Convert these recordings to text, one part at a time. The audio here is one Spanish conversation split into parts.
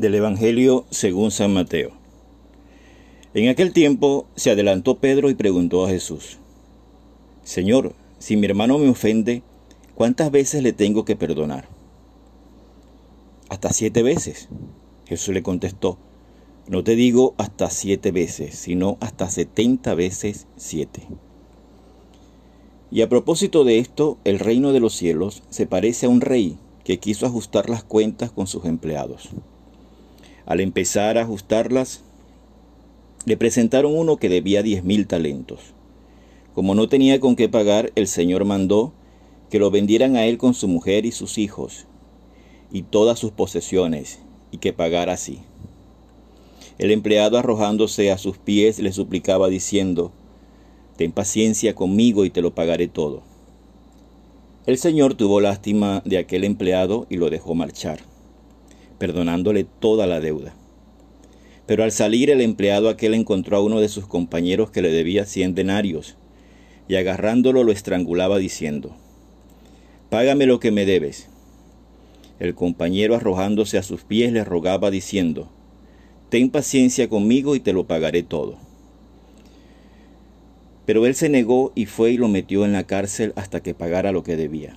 Del Evangelio según San Mateo. En aquel tiempo se adelantó Pedro y preguntó a Jesús, Señor, si mi hermano me ofende, ¿cuántas veces le tengo que perdonar? Hasta siete veces. Jesús le contestó, no te digo hasta siete veces, sino hasta setenta veces siete. Y a propósito de esto, el reino de los cielos se parece a un rey que quiso ajustar las cuentas con sus empleados. Al empezar a ajustarlas, le presentaron uno que debía diez mil talentos. Como no tenía con qué pagar, el Señor mandó que lo vendieran a él con su mujer y sus hijos, y todas sus posesiones, y que pagara así. El empleado arrojándose a sus pies le suplicaba diciendo, Ten paciencia conmigo y te lo pagaré todo. El Señor tuvo lástima de aquel empleado y lo dejó marchar, perdonándole toda la deuda. Pero al salir el empleado aquel encontró a uno de sus compañeros que le debía cien denarios, y agarrándolo lo estrangulaba diciendo, Págame lo que me debes. El compañero arrojándose a sus pies le rogaba diciendo, Ten paciencia conmigo y te lo pagaré todo. Pero él se negó y fue y lo metió en la cárcel hasta que pagara lo que debía.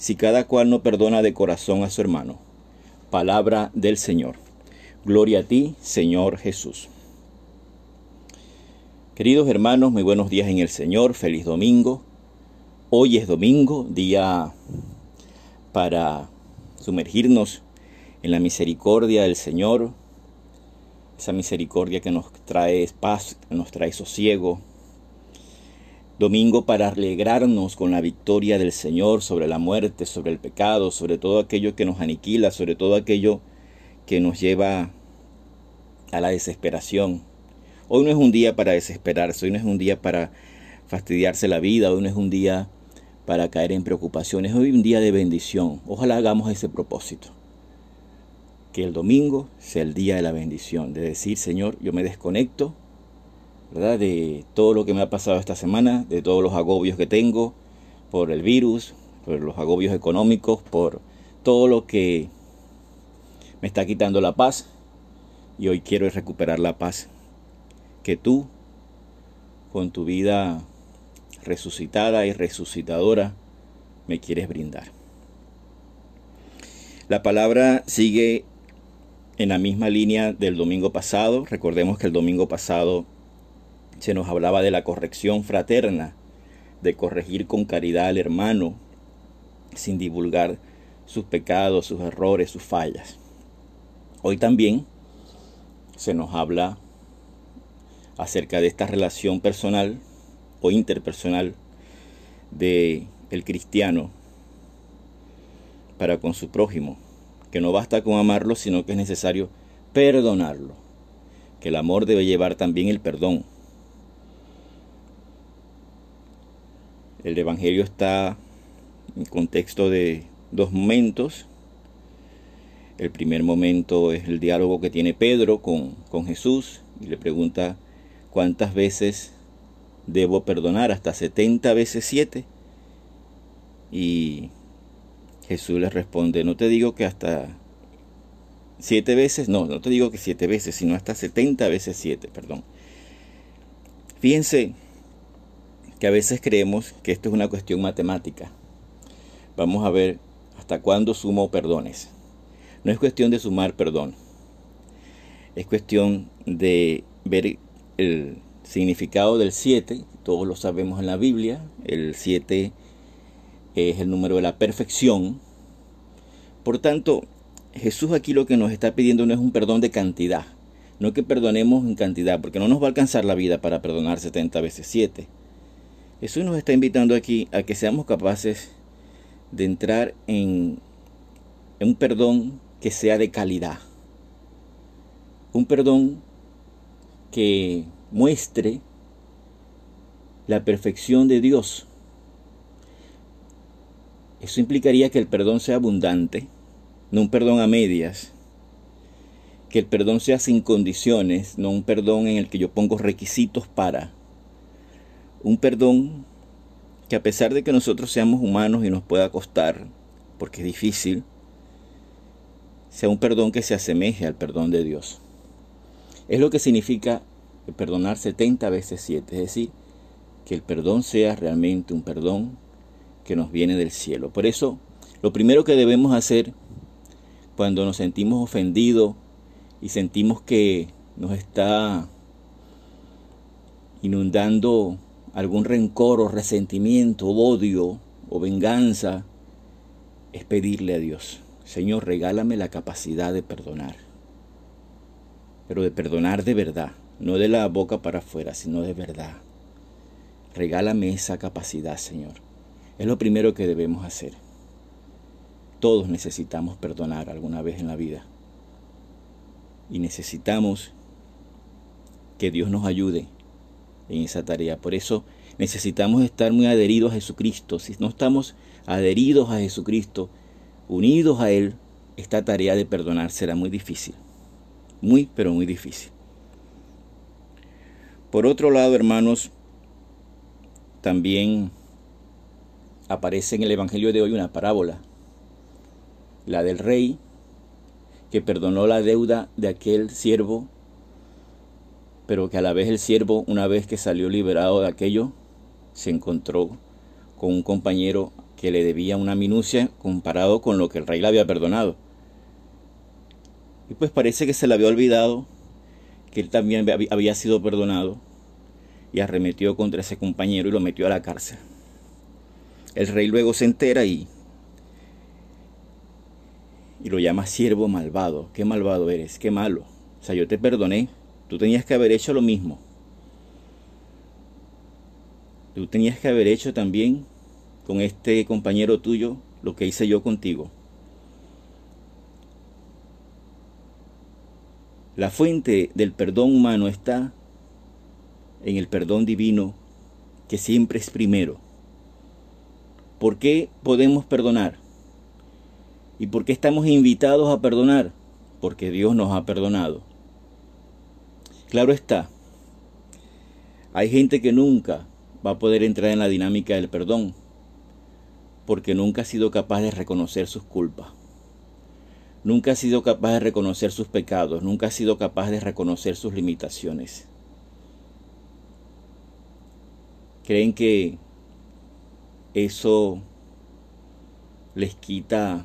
si cada cual no perdona de corazón a su hermano. Palabra del Señor. Gloria a ti, Señor Jesús. Queridos hermanos, muy buenos días en el Señor, feliz domingo. Hoy es domingo, día para sumergirnos en la misericordia del Señor, esa misericordia que nos trae paz, nos trae sosiego. Domingo para alegrarnos con la victoria del Señor sobre la muerte, sobre el pecado, sobre todo aquello que nos aniquila, sobre todo aquello que nos lleva a la desesperación. Hoy no es un día para desesperarse, hoy no es un día para fastidiarse la vida, hoy no es un día para caer en preocupaciones, hoy es un día de bendición. Ojalá hagamos ese propósito que el domingo sea el día de la bendición, de decir, Señor, yo me desconecto, De todo lo que me ha pasado esta semana, de todos los agobios que tengo por el virus, por los agobios económicos, por todo lo que me está quitando la paz. Y hoy quiero recuperar la paz que tú, con tu vida resucitada y resucitadora, me quieres brindar. La palabra sigue en la misma línea del domingo pasado. Recordemos que el domingo pasado se nos hablaba de la corrección fraterna, de corregir con caridad al hermano, sin divulgar sus pecados, sus errores, sus fallas. Hoy también se nos habla acerca de esta relación personal o interpersonal de el cristiano para con su prójimo que no basta con amarlo, sino que es necesario perdonarlo, que el amor debe llevar también el perdón. El Evangelio está en contexto de dos momentos. El primer momento es el diálogo que tiene Pedro con, con Jesús y le pregunta cuántas veces debo perdonar, hasta 70 veces 7. Y Jesús le responde, no te digo que hasta siete veces, no, no te digo que siete veces, sino hasta setenta veces siete, perdón. Fíjense que a veces creemos que esto es una cuestión matemática. Vamos a ver hasta cuándo sumo perdones. No es cuestión de sumar perdón. Es cuestión de ver el significado del siete. Todos lo sabemos en la Biblia. El siete es el número de la perfección. Por tanto, Jesús aquí lo que nos está pidiendo no es un perdón de cantidad, no que perdonemos en cantidad, porque no nos va a alcanzar la vida para perdonar 70 veces 7. Jesús nos está invitando aquí a que seamos capaces de entrar en, un perdón que sea de calidad, un perdón que muestre la perfección de Dios. Eso implicaría que el perdón sea abundante, no un perdón a medias, que el perdón sea sin condiciones, no un perdón en el que yo pongo requisitos para. Un perdón que a pesar de que nosotros seamos humanos y nos pueda costar, porque es difícil, sea un perdón que se asemeje al perdón de Dios. Es lo que significa perdonar 70 veces 7, es decir, que el perdón sea realmente un perdón que nos viene del cielo. Por eso, lo primero que debemos hacer cuando nos sentimos ofendidos y sentimos que nos está inundando algún rencor o resentimiento, o odio o venganza, es pedirle a Dios, Señor, regálame la capacidad de perdonar, pero de perdonar de verdad, no de la boca para afuera, sino de verdad. Regálame esa capacidad, Señor. Es lo primero que debemos hacer. Todos necesitamos perdonar alguna vez en la vida. Y necesitamos que Dios nos ayude en esa tarea. Por eso necesitamos estar muy adheridos a Jesucristo. Si no estamos adheridos a Jesucristo, unidos a Él, esta tarea de perdonar será muy difícil. Muy, pero muy difícil. Por otro lado, hermanos, también aparece en el Evangelio de hoy una parábola, la del rey que perdonó la deuda de aquel siervo, pero que a la vez el siervo, una vez que salió liberado de aquello, se encontró con un compañero que le debía una minucia comparado con lo que el rey le había perdonado. Y pues parece que se le había olvidado que él también había sido perdonado y arremetió contra ese compañero y lo metió a la cárcel. El rey luego se entera y, y lo llama siervo malvado. Qué malvado eres, qué malo. O sea, yo te perdoné, tú tenías que haber hecho lo mismo. Tú tenías que haber hecho también con este compañero tuyo lo que hice yo contigo. La fuente del perdón humano está en el perdón divino que siempre es primero. ¿Por qué podemos perdonar? ¿Y por qué estamos invitados a perdonar? Porque Dios nos ha perdonado. Claro está, hay gente que nunca va a poder entrar en la dinámica del perdón, porque nunca ha sido capaz de reconocer sus culpas. Nunca ha sido capaz de reconocer sus pecados, nunca ha sido capaz de reconocer sus limitaciones. creen que eso les quita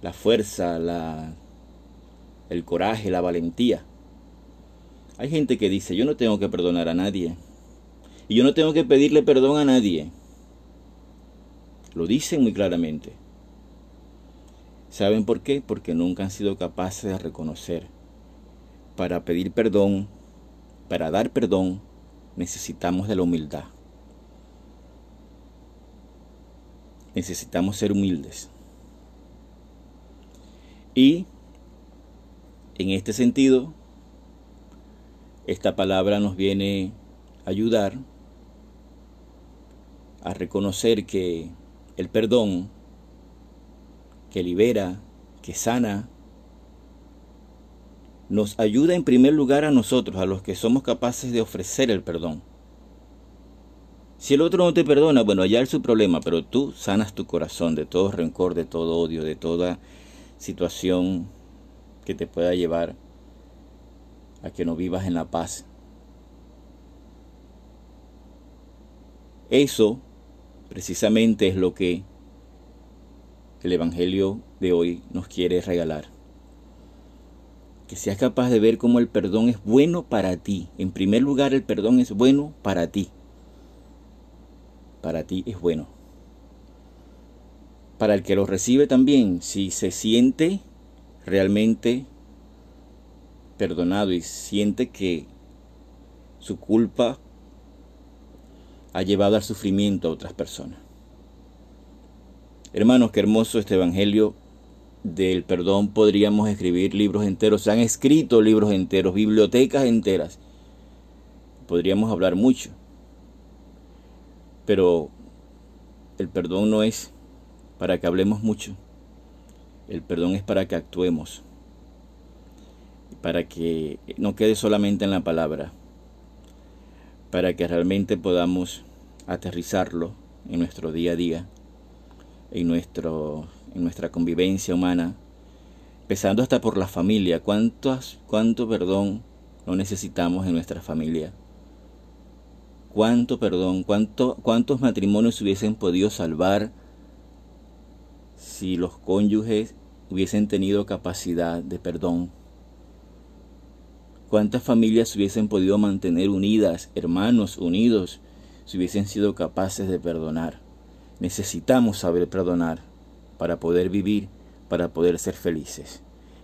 la fuerza, la, el coraje, la valentía. Hay gente que dice, yo no tengo que perdonar a nadie. Y yo no tengo que pedirle perdón a nadie. Lo dicen muy claramente. ¿Saben por qué? Porque nunca han sido capaces de reconocer. Para pedir perdón, para dar perdón, necesitamos de la humildad. Necesitamos ser humildes. Y en este sentido, esta palabra nos viene a ayudar a reconocer que el perdón que libera, que sana, nos ayuda en primer lugar a nosotros, a los que somos capaces de ofrecer el perdón. Si el otro no te perdona, bueno, allá es su problema, pero tú sanas tu corazón de todo rencor, de todo odio, de toda situación que te pueda llevar a que no vivas en la paz. Eso precisamente es lo que el Evangelio de hoy nos quiere regalar que seas capaz de ver cómo el perdón es bueno para ti. En primer lugar, el perdón es bueno para ti. Para ti es bueno. Para el que lo recibe también, si se siente realmente perdonado y siente que su culpa ha llevado al sufrimiento a otras personas. Hermanos, qué hermoso este Evangelio del perdón podríamos escribir libros enteros, se han escrito libros enteros, bibliotecas enteras. Podríamos hablar mucho. Pero el perdón no es para que hablemos mucho. El perdón es para que actuemos. Para que no quede solamente en la palabra. Para que realmente podamos aterrizarlo en nuestro día a día, en, nuestro, en nuestra convivencia humana, empezando hasta por la familia. ¿Cuántos, ¿Cuánto perdón no necesitamos en nuestra familia? ¿Cuánto perdón? Cuánto, ¿Cuántos matrimonios se hubiesen podido salvar si los cónyuges hubiesen tenido capacidad de perdón? ¿Cuántas familias se hubiesen podido mantener unidas, hermanos unidos, si hubiesen sido capaces de perdonar. Necesitamos saber perdonar para poder vivir, para poder ser felices.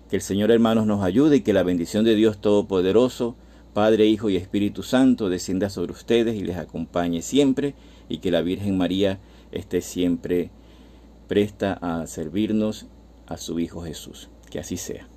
Que el Señor hermanos nos ayude y que la bendición de Dios Todopoderoso, Padre, Hijo y Espíritu Santo descienda sobre ustedes y les acompañe siempre y que la Virgen María esté siempre presta a servirnos a su Hijo Jesús. Que así sea.